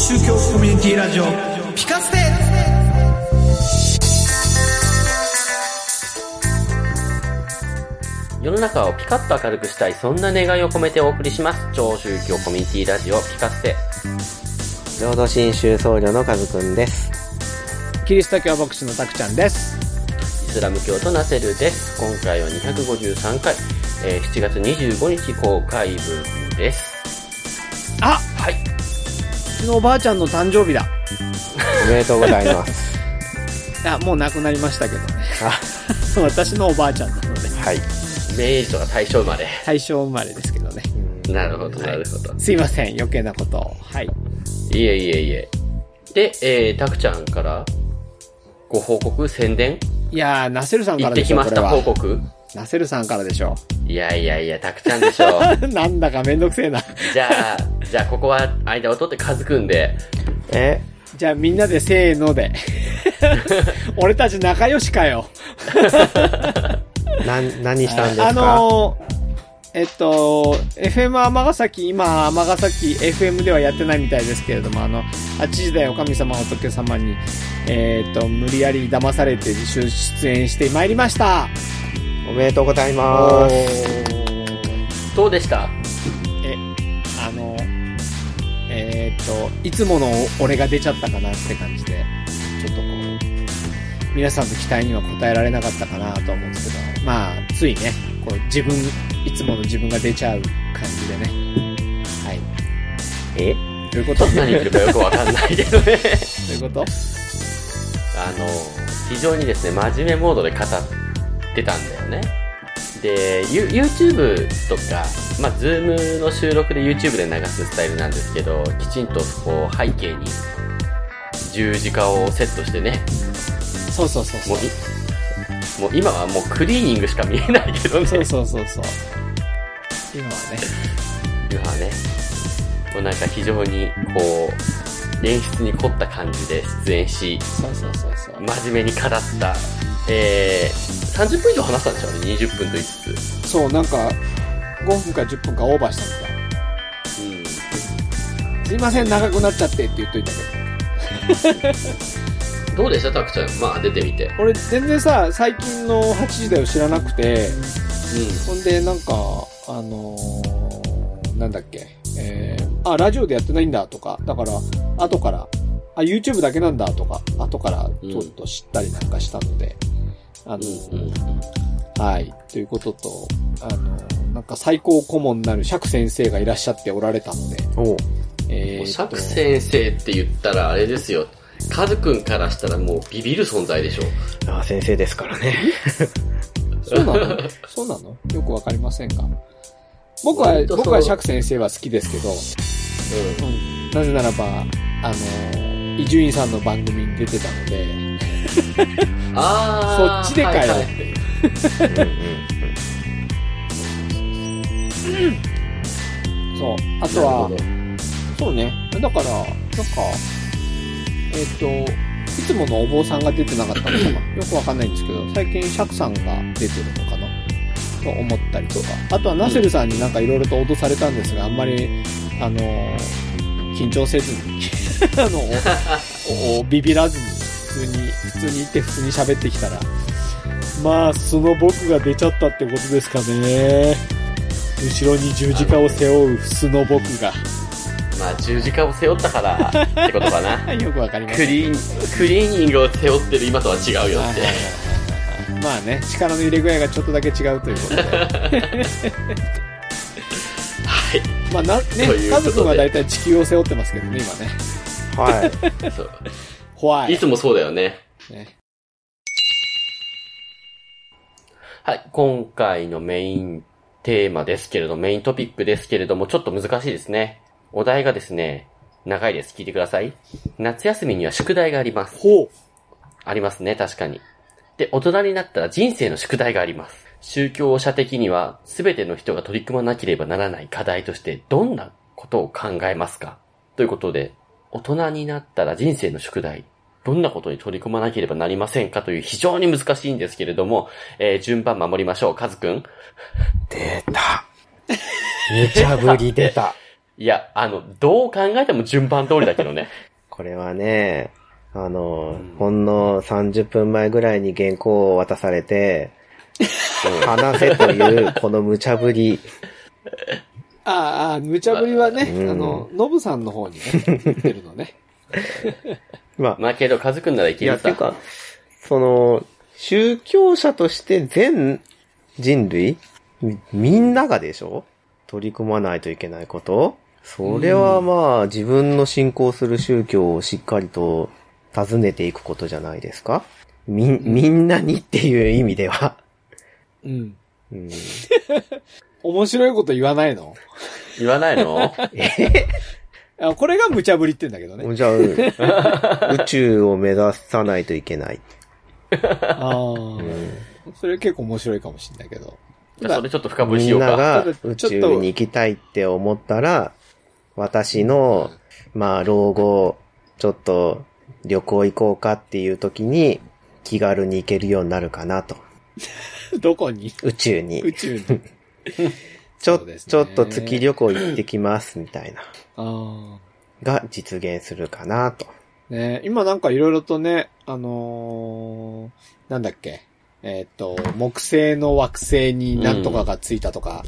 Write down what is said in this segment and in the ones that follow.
宗教コミュニティラジオピカステ世の中をピカッと明るくしたい、そんな願いを込めてお送りします。超宗教コミュニティラジオピカステ。浄土真宗僧侶のカズくんです。キリスト教牧師のたくちゃんです。イスラム教とナセルです。今回は253回、えー7月25日公開分です。あちのおばあちゃんの誕生日だ。おめでとうございます。いや、もう亡くなりましたけどね。あ、私のおばあちゃんなので、はい。明治とか大正生まれ。大正生まれですけどね。なるほど、なるほど。すいません、余計なことを。はい。いえいえいえ。で、えー、たくちゃんから、ご報告、宣伝？いやー、ナセルさんか行らでしょ、ってきました。報告ナセルさんからでしょ。いやいやいや、たくちゃんでしょ。なんだかめんどくせえな。じゃあ、じゃあここは間を取ってカズくんで、え、じゃあみんなでせーので。俺たち仲良しかよ。な、何したんですか？あのー、えっと、FM 尼崎、今、尼崎 FM ではやってないみたいですけれども、あの、8時台お神様仏様に、えっと、無理やり騙されて出出演してまいりました。おめでとうございます。どうでした？え、あの、えっと、いつもの俺が出ちゃったかなって感じで、ちょっとこう、皆さんの期待には応えられなかったかなと思うんですけど、まあ、ついね、こう、自分、いつもの自分が出ちゃう感じでね。はい。え？どういうこと？ど何言ってるかよくわかんないけどね。ういうこと？あの、非常にですね、真面目モードで語ってたんだよね。で、ユ YouTube とか、まあ、ズームの収録で YouTube で流すスタイルなんですけど、きちんとこう背景に十字架をセットしてね、そうそうそうそうもう。いもう今はもうクリーニングしか見えないけどね。そうそうそうそう。今はね。今はね、もうなんか非常にこう、演出に凝った感じで出演し、そうそうそうそう。真面目に語った、えー、30分以上話したんでしょうね、20分と言いつつ。そう、なんか、5分か10分かオーバーしたみたい。うん。すいません、長くなっちゃってって言っといたけど。どうでした？タクちゃん。まあ出てみて。俺全然さ、最近の8時台を知らなくて、うほんで、なんか、あのーなんだっけ、えー、あ、ラジオでやってないんだとか、だから、後から、あ、YouTube だけなんだとか、後からちょっと知ったりなんかしたので、あのん。ーうんうん。はい、ということと、あのーなんか最高顧問なる釈先生がいらっしゃっておられたので、おえーと釈先生って言ったらあれですよ。カズくんからしたらもうビビる存在でしょ。あ先生ですからね。そうなの？そうなの？よくわかりませんが。僕は僕は釈先生は好きですけど、ううん、なぜならば、あのー、伊集院さんの番組に出てたので、ん。あー。そっちでかよはいはいっていう。うんうんそう。あとはそうね。だから、なんか、えっ、と、いつものお坊さんが出てなかったのかな よくわかんないんですけど、最近釈さんが出てるのかなと思ったりとか。あとはナセルさんになんかいろいろと脅されたんですが、あんまり、あのー緊張せずに、あの、ビビらずに、普通に、普通に行って普通に喋ってきたら、まあ、その僕が出ちゃったってことですかね。後ろに十字架を背負う素の僕が。まあ十字架を背負ったからってことかな。よくわかりまクす。リーン、クリーニングを背負ってる今とは違うよってはいはいはい。はいまあね、力の入れ具合がちょっとだけ違うということで。はい。まあな、ねという、ことで家族はだいたい地球を背負ってますけどね、今ね。はい。そう怖い。いつもそうだよね。ねはい。今回のメインテーマですけれど、メイントピックですけれども、ちょっと難しいですね。お題がですね、長いです。聞いてください。夏休みには宿題があります。ほう。ありますね、確かに。で、大人になったら人生の宿題があります。宗教者的には、すべての人が取り組まなければならない課題として、どんなことを考えますか？ということで、大人になったら人生の宿題、どんなことに取り組まなければなりませんか？という非常に難しいんですけれども、えー順番守りましょう。カズくん。出た。無茶ぶり出た。いや、あの、どう考えても順番通りだけどね。これはね、あの、うんほんの30分前ぐらいに原稿を渡されて、話せという、この無茶ぶり。ああ、無茶ぶりはね、うんあの、ノブさんの方にね、言ってるのね。まあ、まあけど、カズくんならいけるさ。ていうか、その、宗教者として全人類みみんながでしょ？取り組まないといけないこと？それはまあ、自分の信仰する宗教をしっかりと尋ねていくことじゃないですか？み、みんなにっていう意味では。うん。うん、面白いこと言わないの？言わないの？あこれが無茶ぶりって言うんだけどね。じゃあ、う 宇宙を目指さないといけない。ああ、うんそれ結構面白いかもしれないけど。じゃあそれちょっと深掘りしみようか。んなが宇ちょっと宙に行きたいって思ったら、私の、まあ、老後、ちょっと旅行行こうかっていう時に、気軽に行けるようになるかなと。どこに？宇宙宇に。宙に。ちょ、ねちょっと月旅行行ってきます、みたいな。あが実現するかなと。あ。ね今なんかいろいろとね、あのーなんだっけ？えーっと、木星の惑星になんとかがついたとか、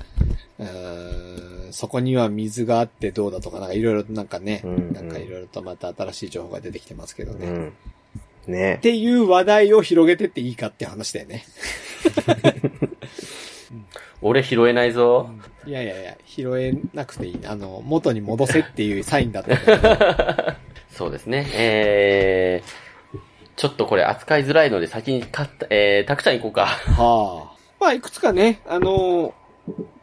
うーんそこには水があってどうだとか、なんかいろいろなんかね、うんうんなんかいろいろとまた新しい情報が出てきてますけどね。っうん。ね。ていう話題を広げてっていいかって話だよね。俺拾えないぞ。いやいやいや、拾えなくていい。あの、元に戻せっていうサインだった。そうですね。えー、ちょっとこれ扱いづらいので先にかった、えー、たくちゃん行こうか。はあ。まあ、いくつかね、あの、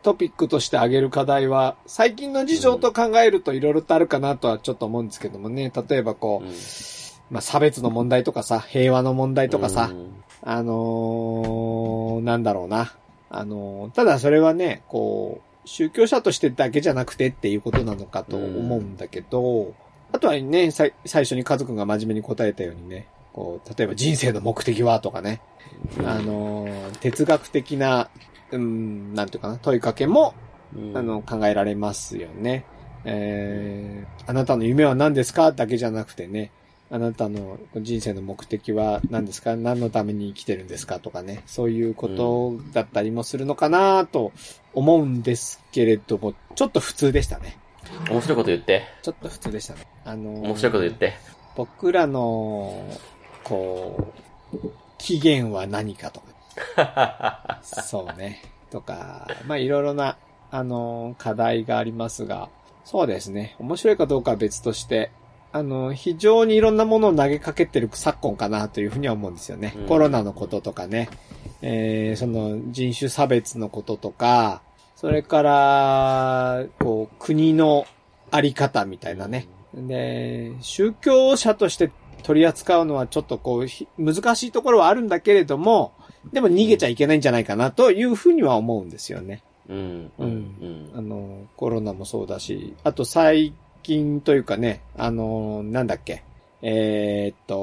トピックとして挙げる課題は、最近の事情と考えるといろいろとあるかなとはちょっと思うんですけどもね。例えばこう、うん。まあ、差別の問題とかさ、平和の問題とかさ、うん。あのーなんだろうな。あのーただそれはね、こう、宗教者としてだけじゃなくてっていうことなのかと思うんだけど、あとはね、最初に家族が真面目に答えたようにね、こう、例えば人生の目的はとかね、あのー哲学的な、うん、なんていうかな、問いかけも、うんあの、考えられますよね。えー、あなたの夢は何ですか？だけじゃなくてね、あなたの人生の目的は何ですか？何のために生きてるんですか？とかね、そういうことだったりもするのかなと思うんですけれども、ちょっと普通でしたね。面白いこと言って。ちょっと普通でしたね。あのー面白いこと言って。僕らの、こう、期限は何かとか。そうね。とか、まあいろいろな、あの、課題がありますが、そうですね。面白いかどうかは別として、あの、非常にいろんなものを投げかけてる昨今かなというふうには思うんですよね。うんコロナのこととかね、えー、その人種差別のこととか、それから、こう、国のあり方みたいなね。で、宗教者として取り扱うのはちょっとこう、ひ難しいところはあるんだけれども、でも逃げちゃいけないんじゃないかなというふうには思うんですよね。うん。ううんん。あの、コロナもそうだし、あと最近というかね、あの、なんだっけ、えーっと、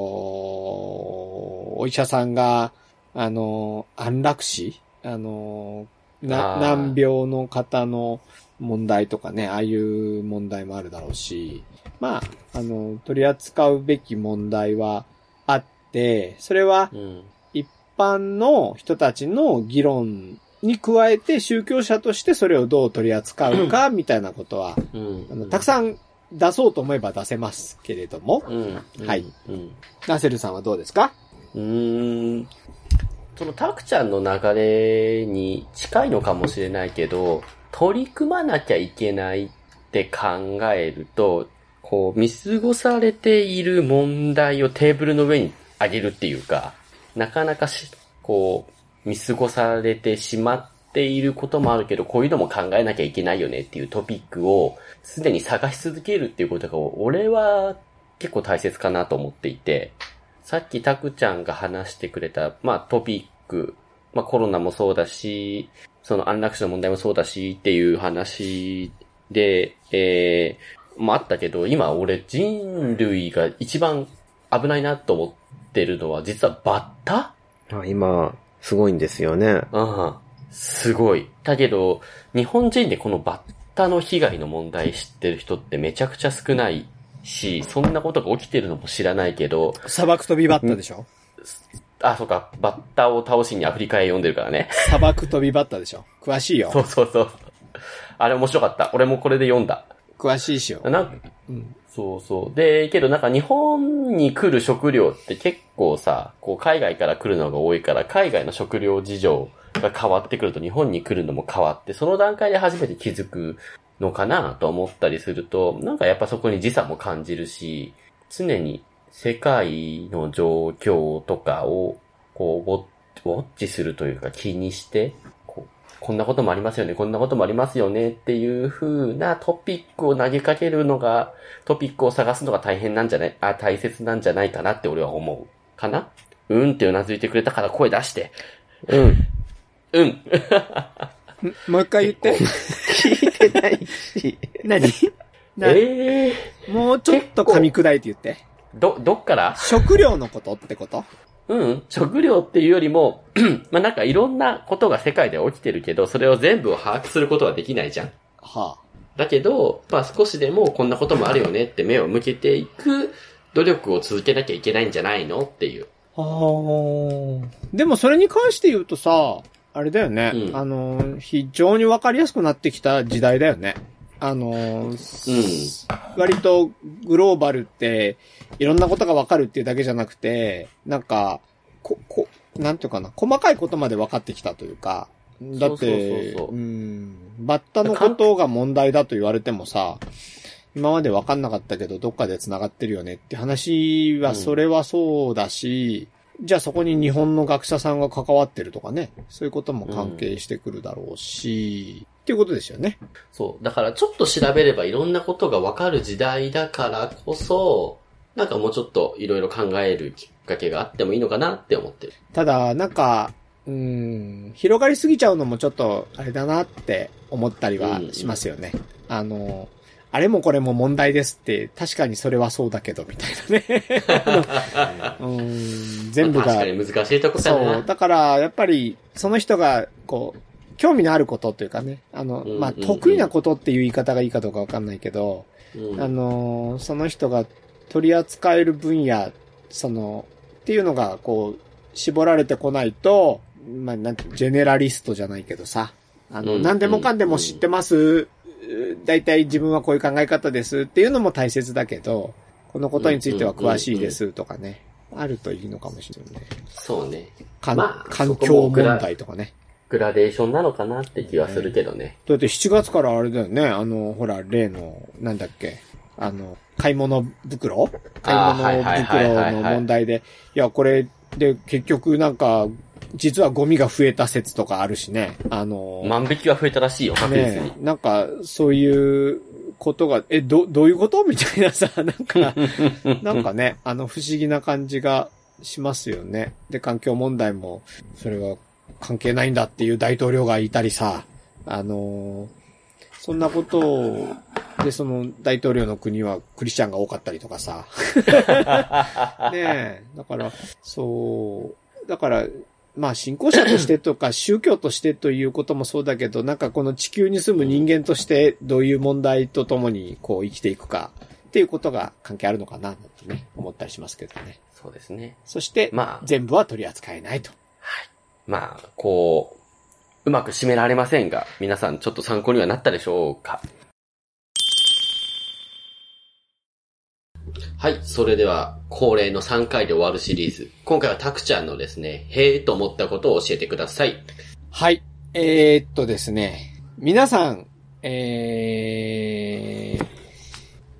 お医者さんが、あの、安楽死？あの、な難病の方の問題とかね、ああいう問題もあるだろうし、まあ、あの、取り扱うべき問題はあって、それはうん。一般の人たちの議論に加えて宗教者としてそれをどう取り扱うかみたいなことは、うん。あのたくさん出そうと思えば出せますけれども、うん。はいうん。ナセルさんはどうですか？うーん。そのタクちゃんの流れに近いのかもしれないけど、取り組まなきゃいけないって考えると、こう、見過ごされている問題をテーブルの上に上げるっていうか、なかなかし、こう、見過ごされてしまっていることもあるけど、こういうのも考えなきゃいけないよねっていうトピックを、すでに探し続けるっていうことが、俺は結構大切かなと思っていて、さっきタクちゃんが話してくれた、まあトピック、まあコロナもそうだし、その安楽死の問題もそうだしっていう話で、えー、まああったけど、今俺人類が一番危ないなと思ってるのは実はバッタ？あ今、すごいんですよね。うん。すごい。だけど、日本人でこのバッタの被害の問題知ってる人ってめちゃくちゃ少ないし、そんなことが起きてるのも知らないけど、砂漠飛びバッタでしょ？あ、そうか、バッタを倒しにアフリカへ読んでるからね。砂漠飛びバッタでしょ？詳しいよそ。うそうそう。あれ面白かった。俺もこれで読んだ。詳しいしよ。なんそうそう。で、けどなんか日本に来る食料って結構さ、こう海外から来るのが多いから、海外の食料事情が変わってくると日本に来るのも変わって、その段階で初めて気づくのかなと思ったりすると、なんかやっぱそこに時差も感じるし、常に世界の状況とかを、こう、ウォッウォッチするというか気にして、こんなこともありますよね、こんなこともありますよねっていう風なトピックを投げかけるのが、トピックを探すのが大変なんじゃない？あ、大切なんじゃないかなって俺は思う。かな？うんってうなずいてくれたから声出して。うん。うん。もう一回言って。聞いてないし。何？なええもうちょっと噛み砕いて言って。ど、どっから？食料のことってこと？うん。食料っていうよりも、まあ、なんかいろんなことが世界で起きてるけど、それを全部を把握することはできないじゃん。はだけど、まあ少しでもこんなこともあるよねって目を向けていく努力を続けなきゃいけないんじゃないのっていう。あ。はあ。でもそれに関して言うとさ、あれだよね。うんあの、非常にわかりやすくなってきた時代だよね。あの、うん。割とグローバルって、いろんなことがわかるっていうだけじゃなくて、なんか、こ、こ、なんていうかな、細かいことまで分かってきたというか、だって、そうそうそうそううん、バッタのことが問題だと言われてもさ、今まで分かんなかったけど、どっかで繋がってるよねって話は、うんそれはそうだし、じゃあそこに日本の学者さんが関わってるとかね、そういうことも関係してくるだろうし、っていうことですよね。そう。だからちょっと調べればいろんなことがわかる時代だからこそ、なんかもうちょっといろいろ考えるきっかけがあってもいいのかなって思ってる。ただ、なんか、うーん、広がりすぎちゃうのもちょっと、あれだなって思ったりはしますよね。あの、あれもこれも問題ですって、確かにそれはそうだけど、みたいなね。うーん、全部がまあ確か、に難しいとこかそう。な。だから、やっぱり、その人が、こう、興味のあることというかね、あの、まあ、得意なことっていう言い方がいいかどうかわかんないけど、うんあのーその人が取り扱える分野、その、っていうのが、こう、絞られてこないと、まあ、なんて、ジェネラリストじゃないけどさ、あの、うん何でもかんでも知ってます、大体自分はこういう考え方ですっていうのも大切だけど、このことについては詳しいですとかね、あるといいのかもしれないね。そうね。かんまあ環境問題とかね。グラデーションなのかなって気はするけどね。だって7月からあれだよね、あの、ほら、例の、なんだっけ、あの、買い物袋？買い物袋の問題で、いや、これで結局なんか、実はゴミが増えた説とかあるしね、あの、万引きは増えたらしいよ、確実に。ねなんか、そういうことが、え、ど、どういうこと？みたいなさ、なんか、なんかね、あの、不思議な感じがしますよね。で、環境問題も、それは関係ないんだっていう大統領がいたりさ、あのーそんなことを、で、その大統領の国はクリスチャンが多かったりとかさ。ねえ、だから、そう、だから、まあ信仰者としてとか宗教としてということもそうだけど、なんかこの地球に住む人間としてどういう問題とともにこう生きていくかっていうことが関係あるのかなってね、思ったりしますけどね。そうですね。そして、まあ全部は取り扱えないと。まあ、こう、うまく締められませんが、皆さんちょっと参考にはなったでしょうか？はい。それでは、恒例の3回で終わるシリーズ。今回はタクちゃんのですね、へえと思ったことを教えてください。はい。えー、っとですね、皆さん、えー、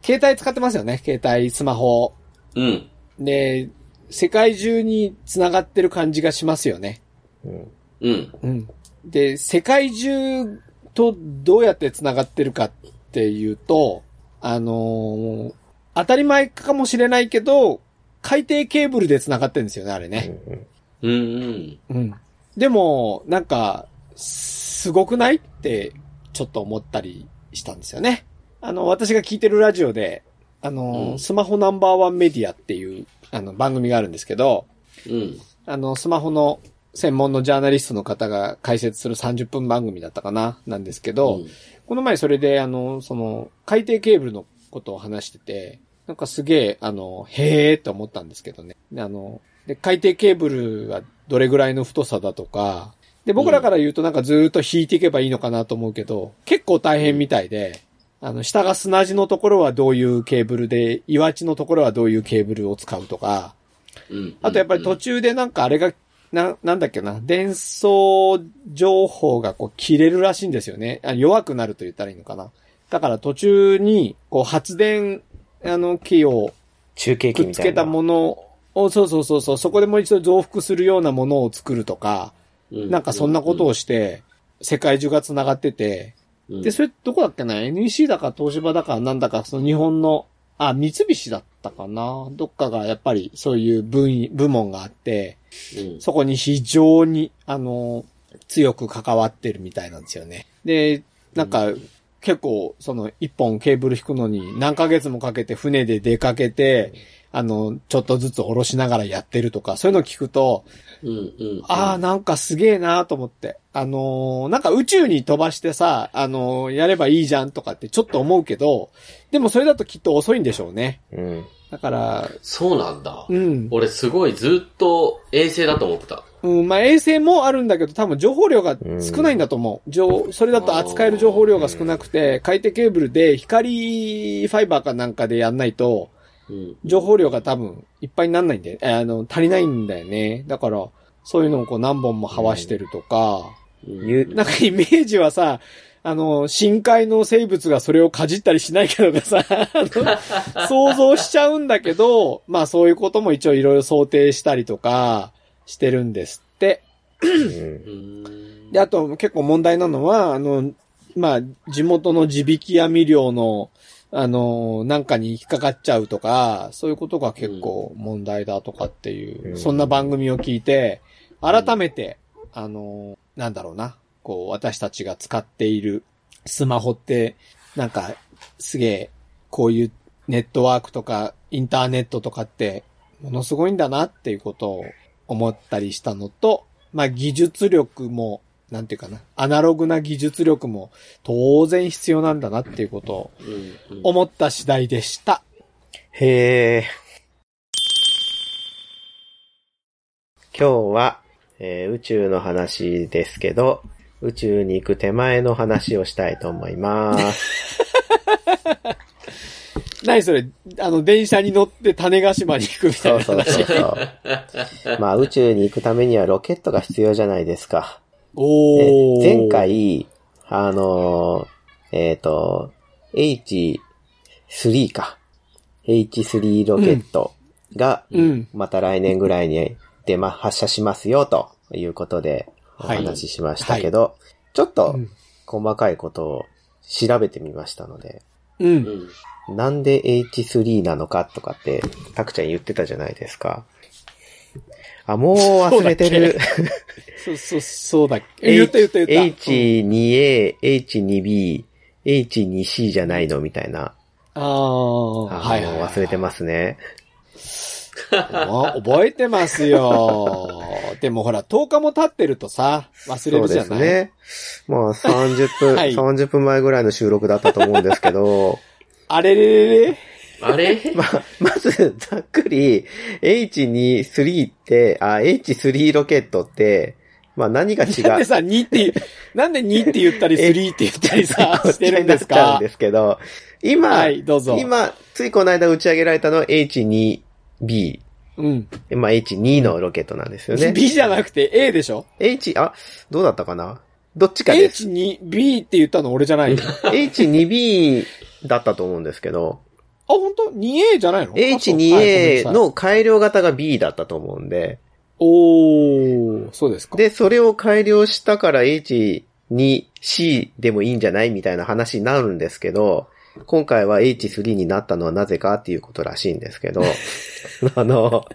携帯使ってますよね？携帯、スマホ。うん。で、世界中に繋がってる感じがしますよね。うん。うん。うん。で、世界中とどうやって繋がってるかっていうと、あのー当たり前かもしれないけど、海底ケーブルで繋がってるんですよね、あれね。うんうん。うん。でも、なんか、すごくないって、ちょっと思ったりしたんですよね。あの、私が聞いてるラジオで、あの、うんスマホナンバーワンメディアっていう、あの、番組があるんですけど、うん。あの、スマホの専門のジャーナリストの方が解説する30分番組だったかななんですけど、この前それで、あの、その、海底ケーブルのことを話してて、なんかすげえ、あの、へーって思ったんですけどね。であの、で、海底ケーブルがどれぐらいの太さだとか、で、僕らから言うとなんかずーっと引いていけばいいのかなと思うけど、結構大変みたいで、あの、下が砂地のところはどういうケーブルで、岩地のところはどういうケーブルを使うとか、うん。あとやっぱり途中でなんかあれが、な、なんだっけな、伝送情報がこう切れるらしいんですよね。あ弱くなると言ったらいいのかな。だから途中に、こう発電、あの、機を中継機くっ。つけたものを、そうそうそうそう、そこでもう一度増幅するようなものを作るとか、うなんかそんなことをして、世界中が繋がってて、うん、で、それどこだっけな ?NEC だか東芝だかなんだか、その日本の、あ、三菱だったかな。どっかがやっぱりそういう分、部門があって、うん、そこに非常に、あの、強く関わってるみたいなんですよね。で、なんか、結構、その、一本ケーブル引くのに何ヶ月もかけて船で出かけて、あの、ちょっとずつ下ろしながらやってるとか、そういうのを聞くと、うん、うん。ああ、なんかすげえなーと思って。あのーなんか宇宙に飛ばしてさ、あのーやればいいじゃんとかってちょっと思うけど、でもそれだときっと遅いんでしょうね。うん。だから、そうなんだ。うん。俺すごいずっと衛星だと思ってた。うん、まあ衛星もあるんだけど、多分情報量が少ないんだと思う。情、それだと扱える情報量が少なくて、海底ケーブルで光ファイバーかなんかでやんないと、うん。情報量が多分いっぱいになんないんで、えあの、足りないんだよね。だから、そういうのをこう何本もはわしてるとか、ゆなんかイメージはさ、あの、深海の生物がそれをかじったりしないけどさ、あの想像しちゃうんだけど、まあそういうことも一応いろいろ想定したりとかしてるんですって。で、あと結構問題なのは、あの、まあ地元の地引き網漁の、あの、なんかに引っかかっちゃうとか、そういうことが結構問題だとかっていう、うん。そんな番組を聞いて、改めて、あの、なんだろうな、こう、私たちが使っているスマホって、なんか、すげえ、こういうネットワークとか、インターネットとかって、ものすごいんだなっていうことを思ったりしたのと、まあ、技術力も、なんていうかな、アナログな技術力も当然必要なんだなっていうことをうん。思った次第でした。へえ。今日は、えー宇宙の話ですけど、宇宙に行く手前の話をしたいと思います。何それ、あの、電車に乗って種子島に行くみたそいうな話。そうそうそう。まあ宇宙に行くためにはロケットが必要じゃないですか。おー。で前、回、あのーえっ、と、H3 か。H3 ロケットが、うん。また来年ぐらいに出ま、発射しますよ、ということでおはい話ししましたけど、ちょっとうん細かいことを調べてみましたので、う。うんん。なんで H3 なのかとかって、たくちゃん言ってたじゃないですか。あ、もう忘れてる。そう、そう、そうだっけ？言った言った言った。H2A、H2B、H2C じゃないの？みたいな。ああ、あはいはい、もう忘れてますね。あ覚えてますよ。でもほら、10日も経ってるとさ、忘れるじゃない？そうですね。まあ30分、はい30分前ぐらいの収録だったと思うんですけど、あれれれれ？あれ？まあ、まず、ざっくり、H2、3って、あ、H3 ロケットって、まあ何が違う？なんでさ、2ってなんで2って言ったり3って言ったりさ、してるんですか？ちゃうんですけど、今、はい、どうぞ。今、ついこの間打ち上げられたのは H2B、うん。まあ H2 のロケットなんですよね。B じゃなくて A でしょ？H、あ、どうだったかな？どっちかです。?H2、B って言ったの俺じゃないの？あ、H2B だったと思うんですけど、本当 ?2A じゃないの？H2A あの改良型が B だったと思うんで、おー、そうですか。で、それを改良したから H2C でもいいんじゃないみたいな話になるんですけど、今回は H3 になったのはなぜかっていうことらしいんですけど、あの、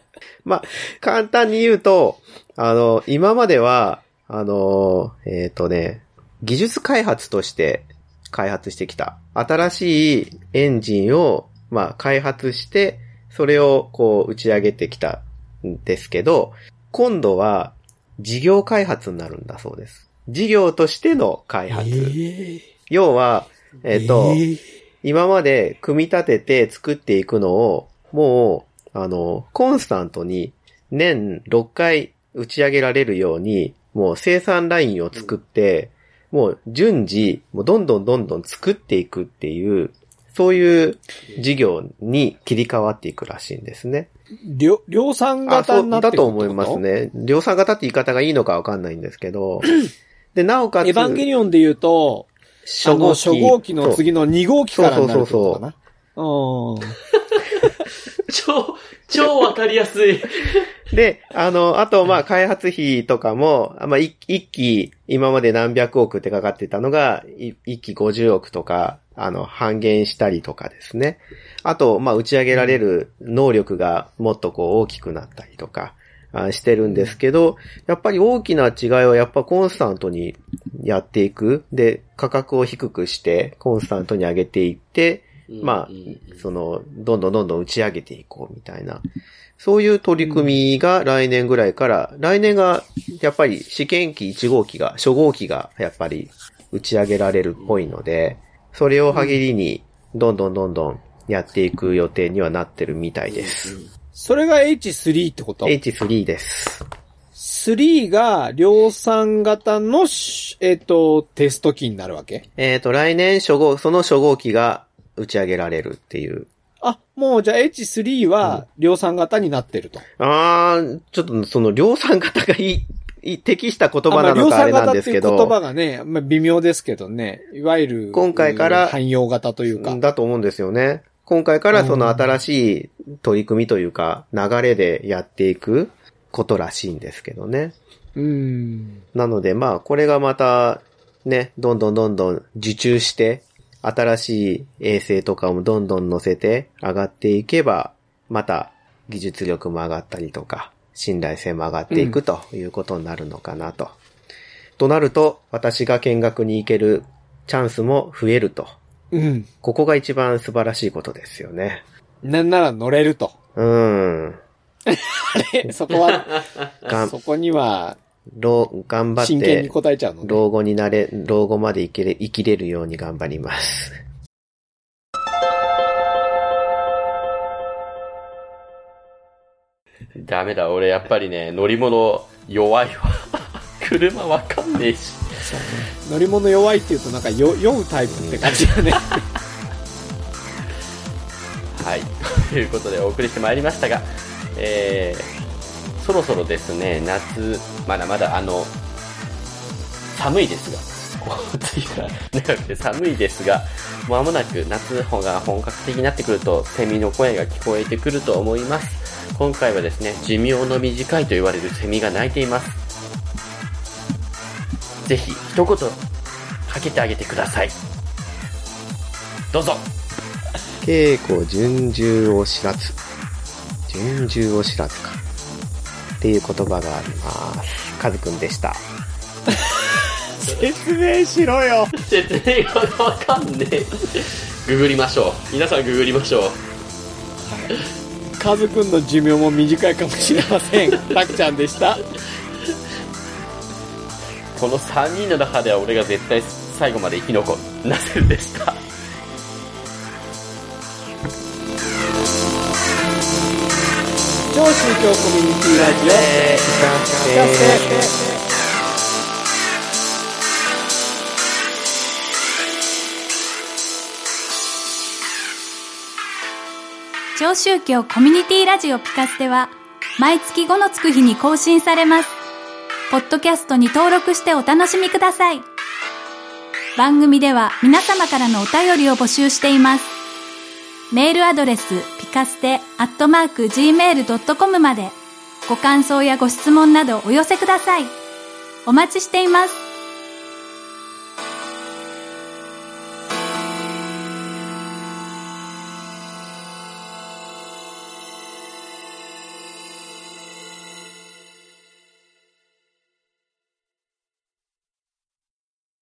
まあ、簡単に言うと、あの、今までは、あの、えっ、とね、技術開発として開発してきた新しいエンジンを、まあ、開発して、それをこう打ち上げてきたんですけど、今度は事業開発になるんだそうです。事業としての開発。え要は、えっ、と、ー今まで組み立てて作っていくのを、もう、あの、コンスタントに年6回打ち上げられるように、もう生産ラインを作って、もう順次、もうどんどんどんどん作っていくっていう、そういう事業に切り替わっていくらしいんですね。量、量産あ、型そう、になってだと思います。ね。量産型って言い方がいいのかわかんないんですけど、で、なおかつ、エヴァンゲリオンで言うと、あの、初号機の次の2号機からになるってことかな。うん。超、超わかりやすい。で、あの、あと、まあ、開発費とかも、まあ、一一機、今まで何百億ってかかってたのが、い一機50億とか、あの、半減したりとかですね。あと、まあ、打ち上げられる能力がもっとこう大きくなったりとか、あしてるんですけど、やっぱり大きな違いはやっぱコンスタントにやっていく。で、価格を低くして、コンスタントに上げていって、まあその、どんどんどんどん打ち上げていこうみたいな。そういう取り組みが来年ぐらいから、来年がやっぱり試験機1号機が、初号機がやっぱり打ち上げられるっぽいので、それを限りにどんどんどんどんやっていく予定にはなってるみたいです。それが H3 ってこと？H3 です。?3 が量産型のし、えっ、と、テスト機になるわけ？えっ、と、来年初号、その初号機が打ち上げられるっていう。あ、もうじゃあ H3 は量産型になってると。あー、ちょっとその量産型がいい適した言葉なのかあれなんですけど。言葉がね、まあ、微妙ですけどね。いわゆる、今回から汎用型というか。だと思うんですよね。今回からその新しい取り組みというか、流れでやっていくことらしいんですけどね。うん。なのでまあ、これがまた、ね、どんどんどんどん受注して、新しい衛星とかもどんどん乗せて上がっていけば、また技術力も上がったりとか、信頼性も上がっていくということになるのかなと。となると、私が見学に行けるチャンスも増えると。うん。ここが一番素晴らしいことですよね。なんなら乗れると。うーん。えそこは、そこには、老、頑張っ真剣にて、答えちゃうのね。老後になれ、老後まで生きれ、生きれるように頑張ります。ダメだ、俺やっぱりね、乗り物弱いわ。車わかんねえし。乗り物弱いって言うとなんかよ酔うタイプって感じだね。はい。ということでお送りしてまいりましたが、えー、そろそろですね、夏、まだまだあの、寒いですが、こう、次が長くて寒いですが、まもなく夏が本格的になってくると、セミの声が聞こえてくると思います。今回はですね、寿命の短いと言われるセミが鳴いています。ぜひ、一言、かけてあげてください。どうぞ稽古順従を知らず。順従を知らずか。っていう言葉があります。カズくんでした。説明しろよ。説明がわかんねえ。ググりましょう。皆さんググりましょう。カズくんの寿命も短いかもしれません。たくちゃんでした。この3人の中では俺が絶対最後まで生き残る。ナセルでした。超宗教コミュニティラジオ。聞かせて超宗教コミュニティラジオピカステは毎月5のつく日に更新されます。ポッドキャストに登録してお楽しみください。番組では皆様からのお便りを募集しています。メールアドレスピカステアットマーク gmail.com までご感想やご質問などお寄せください。お待ちしています。